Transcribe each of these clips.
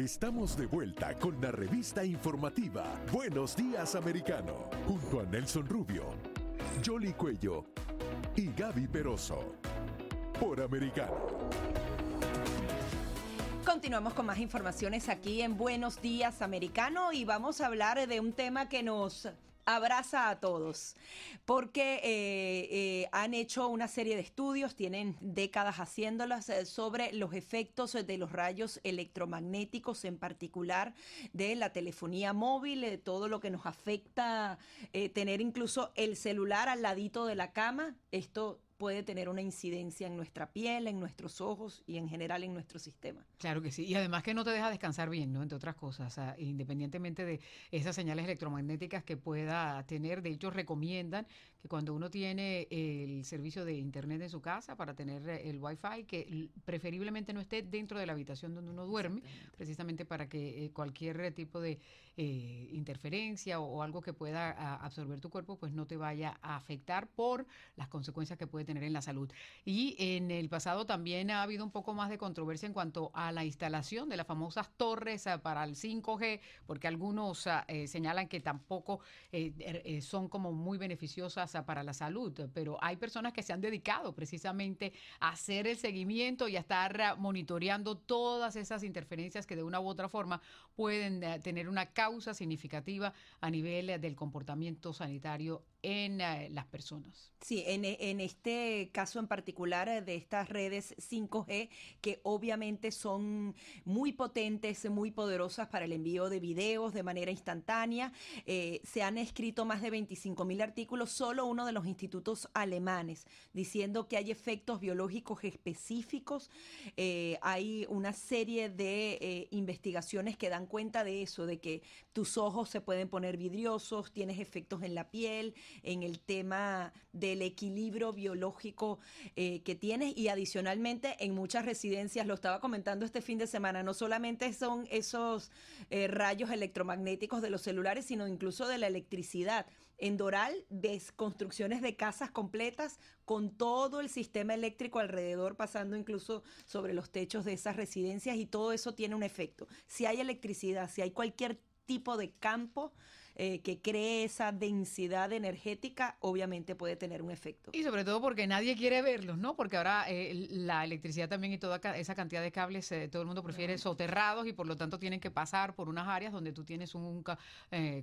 Estamos de vuelta con la revista informativa Buenos Días Americano, junto a Nelson Rubio, Jolly Cuello y Gaby Peroso. Por Americano. Continuamos con más informaciones aquí en Buenos Días Americano y vamos a hablar de un tema que nos abraza a todos, porque eh, eh, han hecho una serie de estudios, tienen décadas haciéndolas, eh, sobre los efectos de los rayos electromagnéticos, en particular de la telefonía móvil, de todo lo que nos afecta tener incluso el celular al ladito de la cama. Esto puede tener una incidencia en nuestra piel, en nuestros ojos y en general en nuestro sistema. Claro que sí, y además que no te deja descansar bien, ¿no? Entre otras cosas, independientemente de esas señales electromagnéticas que pueda tener, de hecho recomiendan que cuando uno tiene el servicio de internet en su casa para tener el wifi, que preferiblemente no esté dentro de la habitación donde uno duerme, precisamente para que eh, cualquier tipo de eh, interferencia o, algo que pueda absorber tu cuerpo, pues no te vaya a afectar por las consecuencias que puede tener en la salud. Y en el pasado también ha habido un poco más de controversia en cuanto a la instalación de las famosas torres ah, para el 5G, porque algunos ah, eh, señalan que tampoco er, son como muy beneficiosas para la salud, pero hay personas que se han dedicado precisamente a hacer el seguimiento y a estar monitoreando todas esas interferencias que de una u otra forma pueden eh, tener una causa significativa a nivel eh, del comportamiento sanitario en eh, las personas. Sí, en, en, este caso en particular de estas redes 5G, que obviamente son muy potentes, muy poderosas para el envío de videos de manera instantánea, se han escrito más de 25 mil artículos solo uno de los institutos alemanes, diciendo que hay efectos biológicos específicos. Eh, hay una serie de eh, investigaciones que dan cuenta de eso, de que tus ojos se pueden poner vidriosos, tienes efectos en la piel, en el tema del equilibrio biológico eh, que tienes y adicionalmente en muchas residencias, lo estaba comentando este fin de semana, no solamente son esos rayos electromagnéticos de los celulares, sino incluso de la electricidad. En Doral ves construcciones de casas completas con todo el sistema eléctrico alrededor, pasando incluso sobre los techos de esas residencias y todo eso tiene un efecto. Si hay electricidad, si hay cualquier tipo de campo, eh, que cree esa densidad energética, obviamente puede tener un efecto. Y sobre todo porque nadie quiere verlos, ¿no? Porque ahora eh, la electricidad también y toda esa cantidad de cables, eh, todo el mundo prefiere soterrados y por lo tanto tienen que pasar por unas áreas donde tú tienes un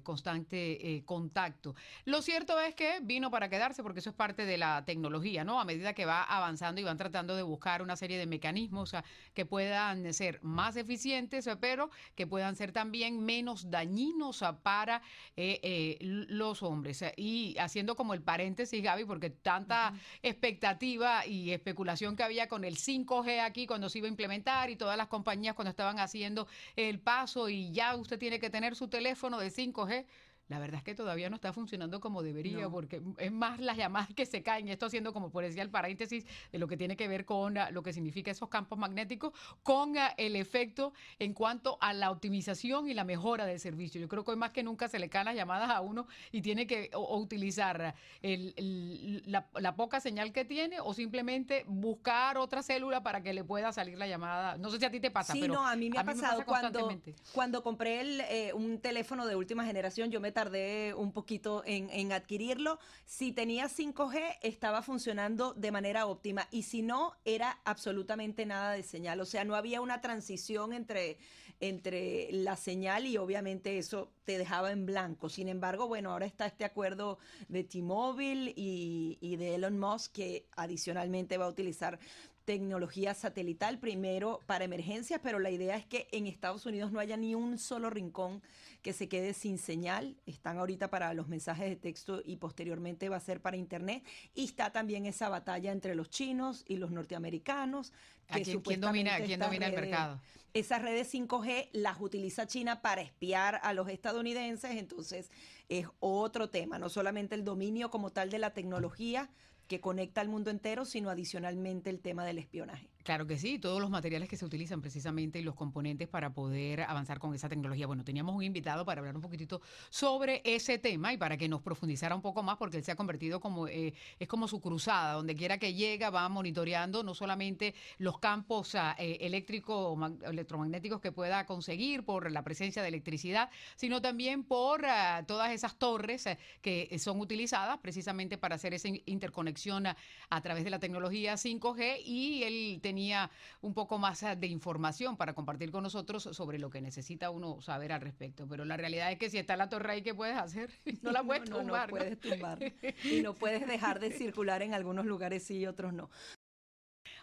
constante contacto. Lo cierto es que vino para quedarse porque eso es parte de la tecnología, ¿no? A medida que va avanzando y van tratando de buscar una serie de mecanismos que puedan ser más eficientes, pero que puedan ser también menos dañinos para eh, eh, los hombres. Y haciendo como el paréntesis, Gaby, porque tanta expectativa y especulación que había con el 5G aquí cuando se iba a implementar y todas las compañías cuando estaban haciendo el paso y ya usted tiene que tener su teléfono de 5G la verdad es que todavía no está funcionando como debería, porque es más las llamadas que se caen, esto haciendo como por decía el paréntesis de lo que tiene que ver con ah, lo que significa esos campos magnéticos, con ah, el efecto en cuanto a la optimización y la mejora del servicio. Yo creo que hoy más que nunca se le caen las llamadas a uno y tiene que utilizar la, poca señal que tiene o simplemente buscar otra célula para que le pueda salir la llamada. No sé si a ti te pasa, sí, no, a mí me ha pasado cuando, cuando compré eh, un teléfono de última generación, yo me tardé un poquito en, adquirirlo. Si tenía 5G, estaba funcionando de manera óptima y si no, era absolutamente nada de señal. O sea, no había una transición entre, entre la señal y obviamente eso te dejaba en blanco. Sin embargo, bueno, ahora está este acuerdo de T-Mobile y, y de Elon Musk que adicionalmente va a utilizar tecnología satelital, primero para emergencias, pero la idea es que en Estados Unidos no haya ni un solo rincón que se quede sin señal. Están ahorita para los mensajes de texto y posteriormente va a ser para Internet. Y está también esa batalla entre los chinos y los norteamericanos. Que quién, quién domina, quién domina el mercado? Esas redes 5G las utiliza China para espiar a los estadounidenses, entonces es otro tema, no solamente el dominio como tal de la tecnología, que conecta al mundo entero, sino adicionalmente el tema del espionaje. Claro que sí, todos los materiales que se utilizan precisamente y los componentes para poder avanzar con esa tecnología. Bueno, teníamos un invitado para hablar un poquitito sobre ese tema y para que nos profundizara un poco más, porque él se ha convertido como, eh, es como su cruzada, donde quiera que llega va monitoreando no solamente los campos ah, eh, eléctricos, electromagnéticos que pueda conseguir por la presencia de electricidad, sino también por ah, todas esas torres eh, que son utilizadas precisamente para hacer esa interconexión a, a través de la tecnología 5G y él tenía tenía un poco más ah, de información para compartir con nosotros sobre lo que necesita uno saber al respecto. Pero la realidad es que si está la torre ahí, ¿qué puedes hacer? No la puedes tumbar. No, puedes tumbar. Y no puedes dejar de circular en algunos lugares sí y otros no.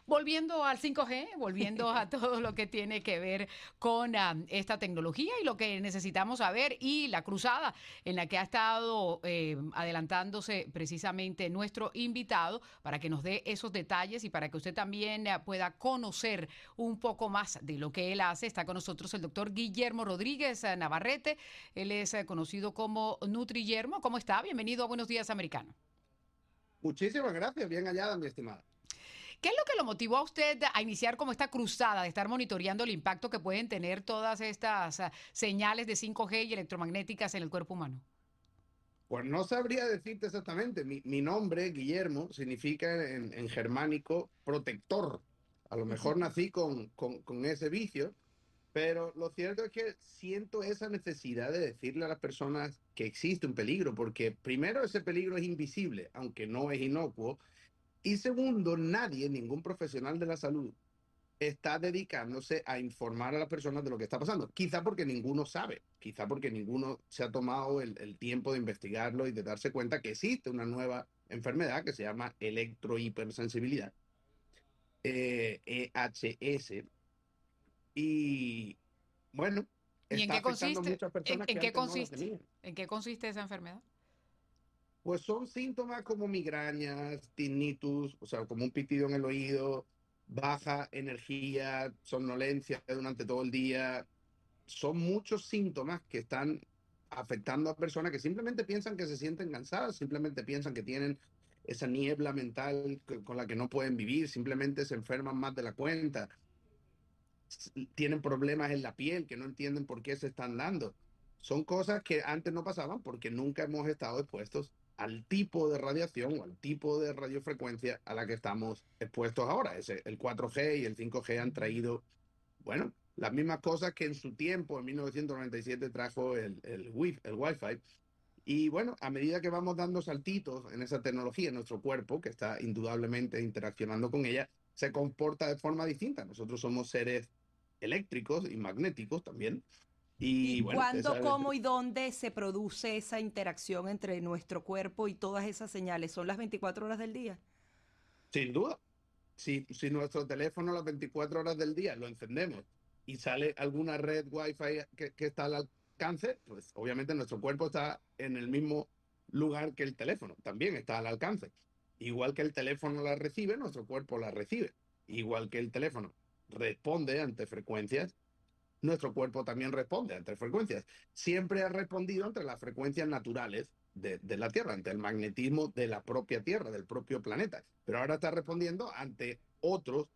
Volviendo al 5G, volviendo a todo lo que tiene que ver con esta tecnología y lo que necesitamos saber y la cruzada en la que ha estado eh, adelantándose precisamente nuestro invitado para que nos dé esos detalles y para que usted también ah, pueda conocer un poco más de lo que él hace. Está con nosotros el doctor Guillermo Rodríguez ah, Navarrete. Él es conocido como Nutri Guillermo. ¿Cómo está? Bienvenido a Buenos Días Americano. Muchísimas gracias, bien hallada, mi estimada. ¿Qué es lo que lo motivó a usted a iniciar como esta cruzada de estar monitoreando el impacto que pueden tener todas estas ah, señales de 5G y electromagnéticas en el cuerpo humano? Pues no sabría decirte exactamente. Mi, nombre, Guillermo, significa en, germánico protector. A lo mejor nací con, con, ese vicio, pero lo cierto es que siento esa necesidad de decirle a las personas que existe un peligro, porque primero ese peligro es invisible, aunque no es inocuo, y segundo, nadie, ningún profesional de la salud, está dedicándose a informar a las personas de lo que está pasando. Quizá porque ninguno sabe, quizá porque ninguno se ha tomado el, tiempo de investigarlo y de darse cuenta que existe una nueva enfermedad que se llama electrohipersensibilidad, EHS. Y bueno, ¿Y en qué consiste? ¿En, qué consiste? ¿En qué consiste esa enfermedad? Pues son síntomas como migrañas, tinnitus, o sea, como un pitido en el oído, baja energía, somnolencia durante todo el día. Son muchos síntomas que están afectando a personas que simplemente piensan que se sienten cansadas, simplemente piensan que tienen esa niebla mental con la que no pueden vivir, simplemente se enferman más de la cuenta, tienen problemas en la piel que no entienden por qué se están dando. Son cosas que antes no pasaban porque nunca hemos estado expuestos al tipo de radiación o al tipo de radiofrecuencia a la que estamos expuestos ahora. El 4G y el 5G han traído, bueno, las mismas cosas que en su tiempo, en 1997, trajo el, el, wi el Wi-Fi. Y bueno, a medida que vamos dando saltitos en esa tecnología, en nuestro cuerpo, que está indudablemente interaccionando con ella, se comporta de forma distinta. Nosotros somos seres eléctricos y magnéticos también. ¿Y, cuándo, cómo y dónde se produce esa interacción entre nuestro cuerpo y todas esas señales? ¿Son las 24 horas del día? Sin duda. Si, si nuestro teléfono las 24 horas del día lo encendemos y sale alguna red Wi-Fi que, que está al alcance, pues obviamente nuestro cuerpo está en el mismo lugar que el teléfono, también está al alcance. Igual que el teléfono la recibe, nuestro cuerpo la recibe. Igual que el teléfono responde ante frecuencias, nuestro cuerpo también responde entre frecuencias. Siempre ha respondido entre las frecuencias naturales de, la Tierra, ante el magnetismo de la propia Tierra, del propio planeta. Pero ahora está respondiendo ante otros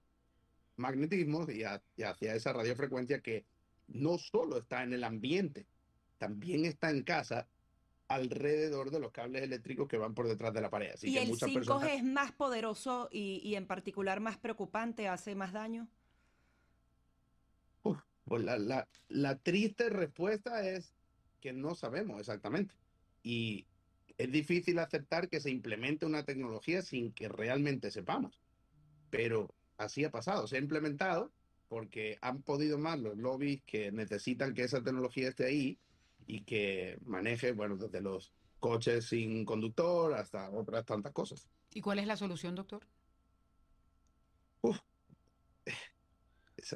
magnetismos y, hacia esa radiofrecuencia que no solo está en el ambiente, también está en casa alrededor de los cables eléctricos que van por detrás de la pared. ¿Y el 5G es más poderoso y, y, en particular más preocupante, hace más daño? Pues la, la, triste respuesta es que no sabemos exactamente. Y es difícil aceptar que se implemente una tecnología sin que realmente sepamos. Pero así ha pasado, se ha implementado porque han podido más los lobbies que necesitan que esa tecnología esté ahí y que maneje, bueno, desde los coches sin conductor hasta otras tantas cosas. ¿Y cuál es la solución, doctor?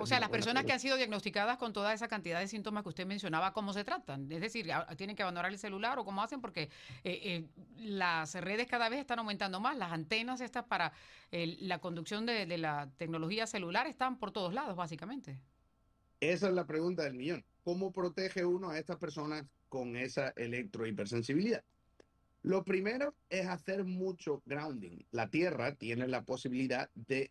O sea, las personas que han sido diagnosticadas con toda esa cantidad de síntomas que usted mencionaba, ¿cómo se tratan? Es decir, ¿tienen que abandonar el celular o cómo hacen? Porque eh, eh, las redes cada vez están aumentando más, las antenas estas para la conducción de, de la tecnología celular están por todos lados, básicamente. Esa es la pregunta del millón. ¿Cómo protege uno a estas personas con esa electrohipersensibilidad? Lo primero es hacer mucho grounding. La Tierra tiene la posibilidad de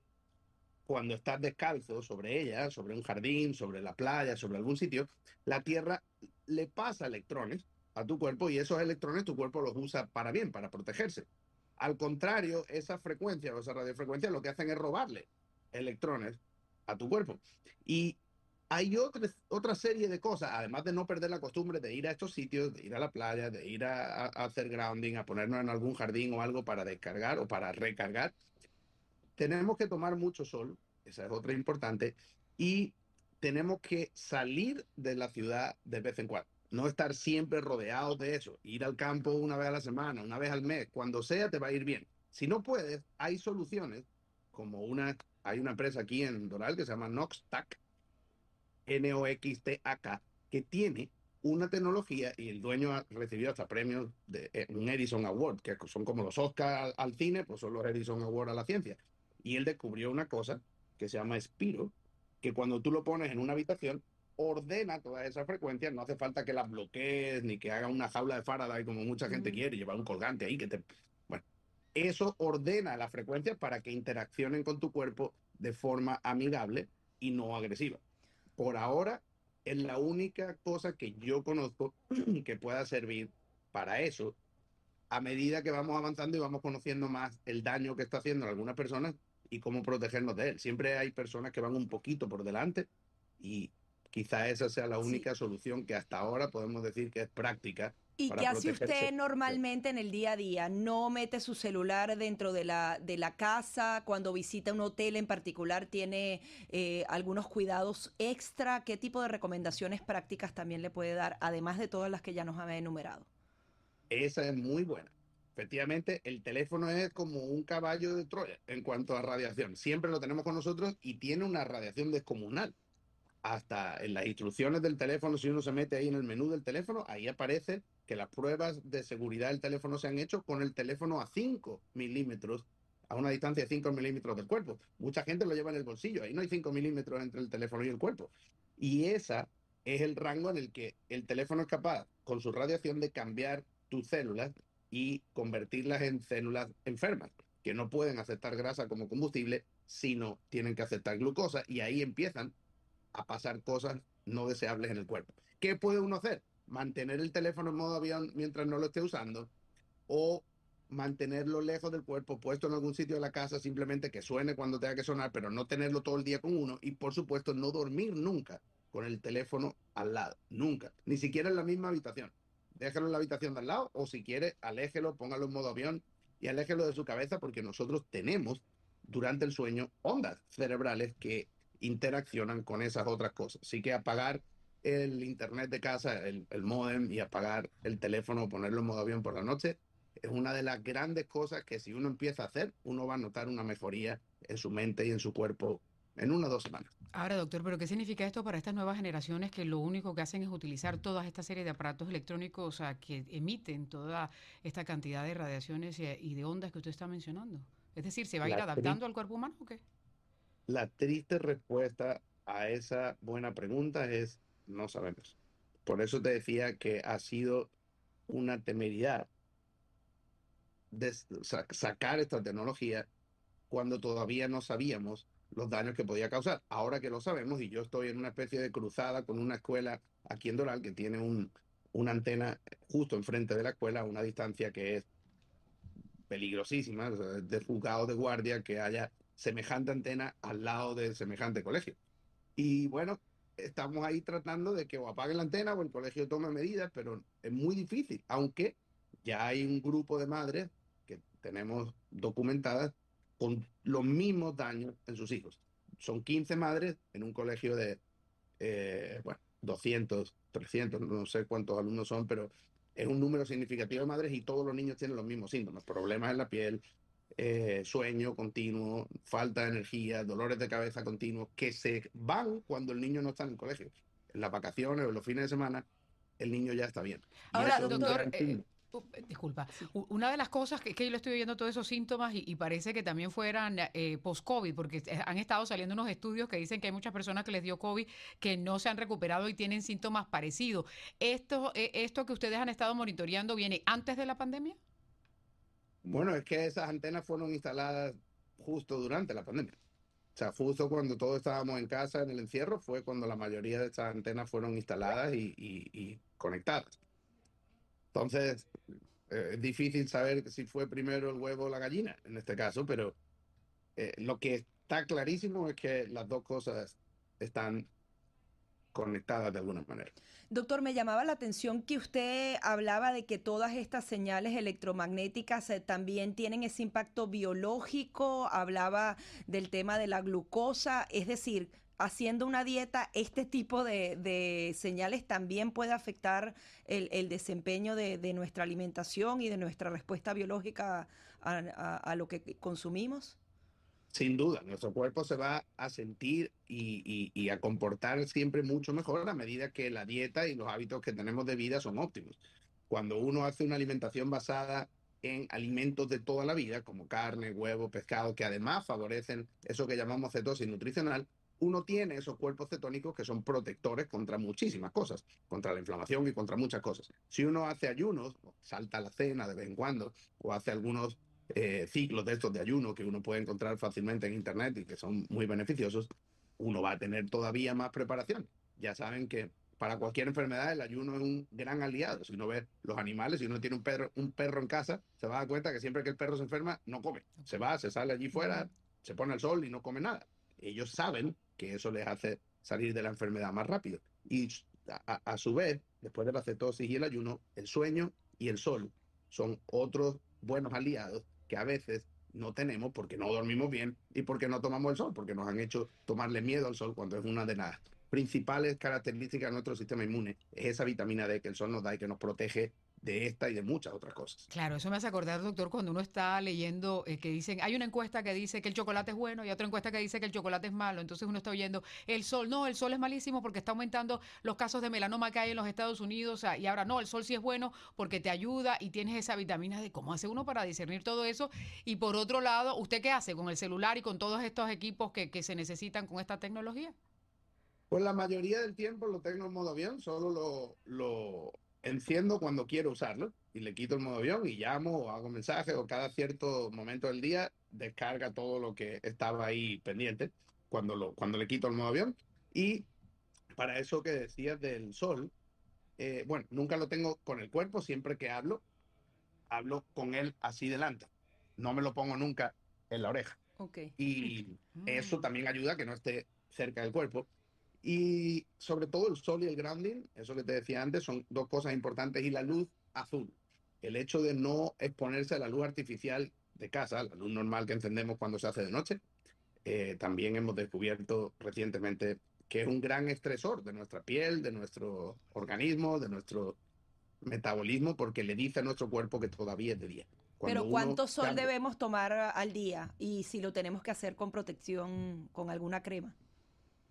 cuando estás descalzo sobre ella, sobre un jardín, sobre la playa, sobre algún sitio, la Tierra le pasa electrones a tu cuerpo y esos electrones tu cuerpo los usa para bien, para protegerse. Al contrario, esa frecuencia o esa radiofrecuencia lo que hacen es robarle electrones a tu cuerpo. Y hay otra, otra serie de cosas, además de no perder la costumbre de ir a estos sitios, de ir a la playa, de ir a hacer grounding, a ponernos en algún jardín o algo para descargar o para recargar, tenemos que tomar mucho sol, esa es otra importante, y tenemos que salir de la ciudad de vez en cuando. No estar siempre rodeados de eso. Ir al campo una vez a la semana, una vez al mes, cuando sea te va a ir bien. Si no puedes, hay soluciones, como una, hay una empresa aquí en Doral que se llama Noxtac, N-O-X-T-A-K, que tiene una tecnología y el dueño ha recibido hasta premios de eh, un Edison Award, que son como los Oscars al, cine, pues son los Edison Award a la ciencia y él descubrió una cosa que se llama Spiro, que cuando tú lo pones en una habitación, ordena todas esas frecuencias, no hace falta que las bloquees ni que haga una jaula de Faraday como mucha gente quiere, llevar un colgante ahí que te... Bueno, eso ordena las frecuencias para que interaccionen con tu cuerpo de forma amigable y no agresiva. Por ahora es la única cosa que yo conozco que pueda servir para eso. A medida que vamos avanzando y vamos conociendo más el daño que está haciendo en algunas personas, y cómo protegernos de él. Siempre hay personas que van un poquito por delante y quizá esa sea la única solución que hasta ahora podemos decir que es práctica. ¿Y qué hace usted normalmente en el día a día? ¿No mete su celular dentro de la, de la casa? Cuando visita un hotel en particular, ¿tiene eh, algunos cuidados extra? ¿Qué tipo de recomendaciones prácticas también le puede dar, además de todas las que ya nos ha enumerado? Esa es muy buena. Efectivamente, el teléfono es como un caballo de Troya en cuanto a radiación. Siempre lo tenemos con nosotros y tiene una radiación descomunal. Hasta en las instrucciones del teléfono, si uno se mete ahí en el menú del teléfono, ahí aparece que las pruebas de seguridad del teléfono se han hecho con el teléfono a 5 milímetros, a una distancia de 5 milímetros del cuerpo. Mucha gente lo lleva en el bolsillo, ahí no hay 5 milímetros entre el teléfono y el cuerpo. Y esa es el rango en el que el teléfono es capaz, con su radiación, de cambiar tus células y convertirlas en células enfermas, que no pueden aceptar grasa como combustible, sino tienen que aceptar glucosa y ahí empiezan a pasar cosas no deseables en el cuerpo. ¿Qué puede uno hacer? Mantener el teléfono en modo avión mientras no lo esté usando o mantenerlo lejos del cuerpo, puesto en algún sitio de la casa, simplemente que suene cuando tenga que sonar, pero no tenerlo todo el día con uno y por supuesto no dormir nunca con el teléfono al lado, nunca, ni siquiera en la misma habitación déjalo en la habitación de al lado o si quiere, aléjelo, póngalo en modo avión y aléjelo de su cabeza porque nosotros tenemos durante el sueño ondas cerebrales que interaccionan con esas otras cosas. Así que apagar el internet de casa, el, el modem y apagar el teléfono, ponerlo en modo avión por la noche, es una de las grandes cosas que si uno empieza a hacer, uno va a notar una mejoría en su mente y en su cuerpo en una o dos semanas. Ahora, doctor, ¿pero qué significa esto para estas nuevas generaciones que lo único que hacen es utilizar toda esta serie de aparatos electrónicos que emiten toda esta cantidad de radiaciones y, de ondas que usted está mencionando? Es decir, ¿se va a ir adaptando al cuerpo humano o qué? La triste respuesta a esa buena pregunta es no sabemos. Por eso te decía que ha sido una temeridad de sacar esta tecnología cuando todavía no sabíamos los daños que podía causar. Ahora que lo sabemos, y yo estoy en una especie de cruzada con una escuela aquí en Doral que tiene un, una antena justo enfrente de la escuela a una distancia que es peligrosísima, de juzgado de guardia que haya semejante antena al lado de semejante colegio. Y bueno, estamos ahí tratando de que o apaguen la antena o el colegio tome medidas, pero es muy difícil, aunque ya hay un grupo de madres que tenemos documentadas con los mismos daños en sus hijos. Son 15 madres en un colegio de, eh, bueno, 200, 300, no sé cuántos alumnos son, pero es un número significativo de madres y todos los niños tienen los mismos síntomas, problemas en la piel, eh, sueño continuo, falta de energía, dolores de cabeza continuos, que se van cuando el niño no está en el colegio. En las vacaciones o en los fines de semana, el niño ya está bien. Ahora, doctor, eh, disculpa, una de las cosas que, que, yo le estoy viendo todos esos síntomas y, parece que también fueran eh, post-COVID, porque han estado saliendo unos estudios que dicen que hay muchas personas que les dio COVID que no se han recuperado y tienen síntomas parecidos. ¿Esto, esto que ustedes han estado monitoreando viene antes de la pandemia? Bueno, es que esas antenas fueron instaladas justo durante la pandemia. O sea, justo cuando todos estábamos en casa en el encierro fue cuando la mayoría de estas antenas fueron instaladas y, conectadas. Entonces, eh, es difícil saber si fue primero el huevo o la gallina en este caso, pero eh, lo que está clarísimo es que las dos cosas están conectadas de alguna manera. Doctor, me llamaba la atención que usted hablaba de que todas estas señales electromagnéticas eh, también tienen ese impacto biológico, hablaba del tema de la glucosa, es decir, haciendo una dieta, este tipo de, señales también puede afectar el, desempeño de, nuestra alimentación y de nuestra respuesta biológica a lo que consumimos. Sin duda, nuestro cuerpo se va a sentir y, a comportar siempre mucho mejor a medida que la dieta y los hábitos que tenemos de vida son óptimos. Cuando uno hace una alimentación basada en alimentos de toda la vida, como carne, huevo, pescado, que además favorecen eso que llamamos cetosis nutricional, uno tiene esos cuerpos cetónicos que son protectores contra muchísimas cosas, contra la inflamación y contra muchas cosas. Si uno hace ayunos, salta la cena de vez en cuando, o hace algunos eh, ciclos de estos de ayuno que uno puede encontrar fácilmente en Internet y que son muy beneficiosos, uno va a tener todavía más preparación. Ya saben que para cualquier enfermedad el ayuno es un gran aliado. Si uno ve los animales, si uno tiene un perro, un perro en casa, se va a dar cuenta que siempre que el perro se enferma, no come. Se va, se sale allí fuera, se pone al sol y no come nada. Ellos saben que eso les hace salir de la enfermedad más rápido. Y a, su vez, después de la cetosis y el ayuno, el sueño y el sol son otros buenos aliados que a veces no tenemos porque no dormimos bien y porque no tomamos el sol, porque nos han hecho tomarle miedo al sol cuando es una de las principales características de nuestro sistema inmune, es esa vitamina D que el sol nos da y que nos protege de esta y de muchas otras cosas. Claro, eso me hace acordar, doctor, cuando uno está leyendo eh, que dicen, hay una encuesta que dice que el chocolate es bueno y otra encuesta que dice que el chocolate es malo, entonces uno está oyendo el sol, no, el sol es malísimo porque está aumentando los casos de melanoma que hay en los Estados Unidos, y ahora no, el sol sí es bueno porque te ayuda y tienes esa vitamina de cómo hace uno para discernir todo eso. Y por otro lado, ¿usted qué hace con el celular y con todos estos equipos que, que se necesitan con esta tecnología? Pues la mayoría del tiempo lo tengo en modo avión, solo lo, lo enciendo cuando quiero usarlo y le quito el modo avión y llamo o hago mensajes o cada cierto momento del día descarga todo lo que estaba ahí pendiente cuando, lo, cuando le quito el modo avión. Y para eso que decías del sol, eh, bueno, nunca lo tengo con el cuerpo, siempre que hablo, hablo con él así delante. No me lo pongo nunca en la oreja. Okay. Y eso mm. también ayuda a que no esté cerca del cuerpo. Y sobre todo el sol y el grounding, eso que te decía antes, son dos cosas importantes. Y la luz azul, el hecho de no exponerse a la luz artificial de casa, la luz normal que encendemos cuando se hace de noche, eh, también hemos descubierto recientemente que es un gran estresor de nuestra piel, de nuestro organismo, de nuestro metabolismo, porque le dice a nuestro cuerpo que todavía es de día. Pero ¿cuánto sol debemos tomar al día? Y si lo tenemos que hacer con protección, con alguna crema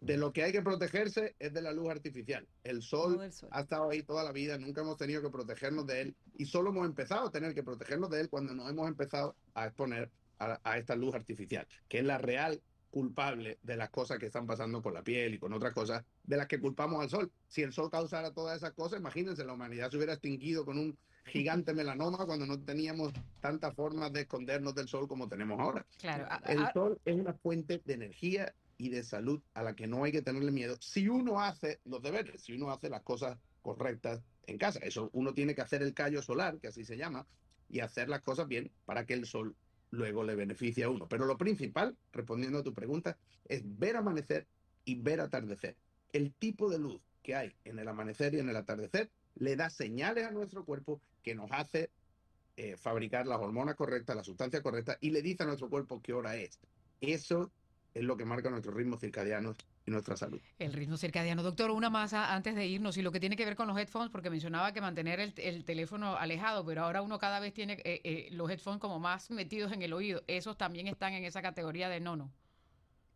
de lo que hay que protegerse es de la luz artificial. El sol, ha estado ahí toda la vida, nunca hemos tenido que protegernos de él y solo hemos empezado a tener que protegernos de él cuando nos hemos empezado a exponer a, esta luz artificial, que es la real culpable de las cosas que están pasando con la piel y con otras cosas de las que culpamos al sol. Si el sol causara todas esas cosas, imagínense, la humanidad se hubiera extinguido con un gigante melanoma cuando no teníamos tantas formas de escondernos del sol como tenemos ahora. Claro. El sol es una fuente de energía y de salud a la que no hay que tenerle miedo si uno hace los deberes, si uno hace las cosas correctas en casa. Eso uno tiene que hacer el callo solar, que así se llama, y hacer las cosas bien para que el sol luego le beneficie a uno. Pero lo principal, respondiendo a tu pregunta, es ver amanecer y ver atardecer. El tipo de luz que hay en el amanecer y en el atardecer le da señales a nuestro cuerpo que nos hace eh, fabricar las hormonas correctas, la sustancia correcta y le dice a nuestro cuerpo qué hora es. Eso es lo que marca nuestros ritmos circadianos y nuestra salud. El ritmo circadiano. Doctor, una más antes de irnos y lo que tiene que ver con los headphones, porque mencionaba que mantener el, teléfono alejado, pero ahora uno cada vez tiene eh, eh, los headphones como más metidos en el oído. ¿Esos también están en esa categoría de nono?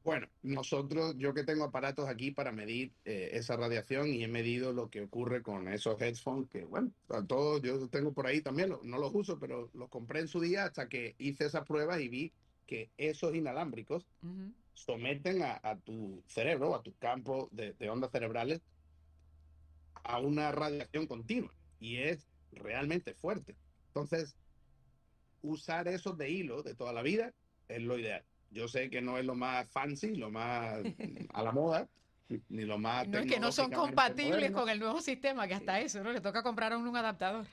Bueno, nosotros, yo que tengo aparatos aquí para medir eh, esa radiación y he medido lo que ocurre con esos headphones, que bueno, a todos yo tengo por ahí también, no los uso, pero los compré en su día hasta que hice esas pruebas y vi que esos inalámbricos someten a, tu cerebro, a tu campo de, ondas cerebrales, a una radiación continua y es realmente fuerte. Entonces, usar esos de hilo de toda la vida es lo ideal. Yo sé que no es lo más fancy, lo más a la moda, ni lo más... No es que no son compatibles con el nuevo sistema, que hasta eso, ¿no? Le toca comprar a un adaptador.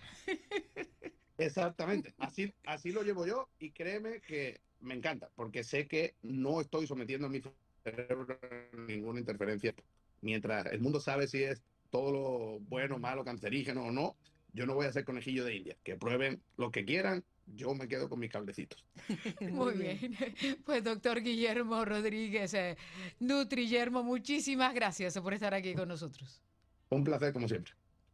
Exactamente, así, así lo llevo yo y créeme que me encanta, porque sé que no estoy sometiendo a mi cerebro a ninguna interferencia. Mientras el mundo sabe si es todo lo bueno, malo, cancerígeno o no, yo no voy a ser conejillo de India. Que prueben lo que quieran, yo me quedo con mis cablecitos. Muy bien. Pues doctor Guillermo Rodríguez, eh, Nutriyermo, muchísimas gracias por estar aquí con nosotros. Un placer como siempre.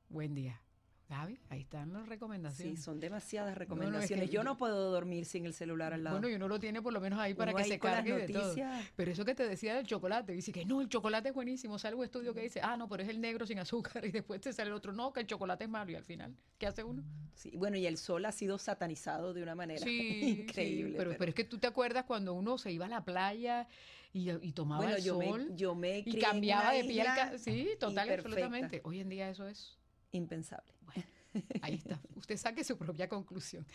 Buen día. Gaby, ahí están las recomendaciones. Sí, son demasiadas recomendaciones. yo no puedo dormir sin el celular al lado. Bueno, y uno lo tiene por lo menos ahí para que se cargue de todo. Pero eso que te decía del chocolate, dice que no, el chocolate es buenísimo. Sale un estudio que dice, ah, no, pero es el negro sin azúcar. Y después te sale el otro, no, que el chocolate es malo. Y al final, ¿qué hace uno? Sí, bueno, y el sol ha sido satanizado de una manera increíble. pero, pero... es que tú te acuerdas cuando uno se iba a la playa y, y tomaba el sol. yo me y cambiaba de piel. Sí, total, absolutamente. Hoy en día eso es impensable. Bueno, ahí está. Usted saque su propia conclusión.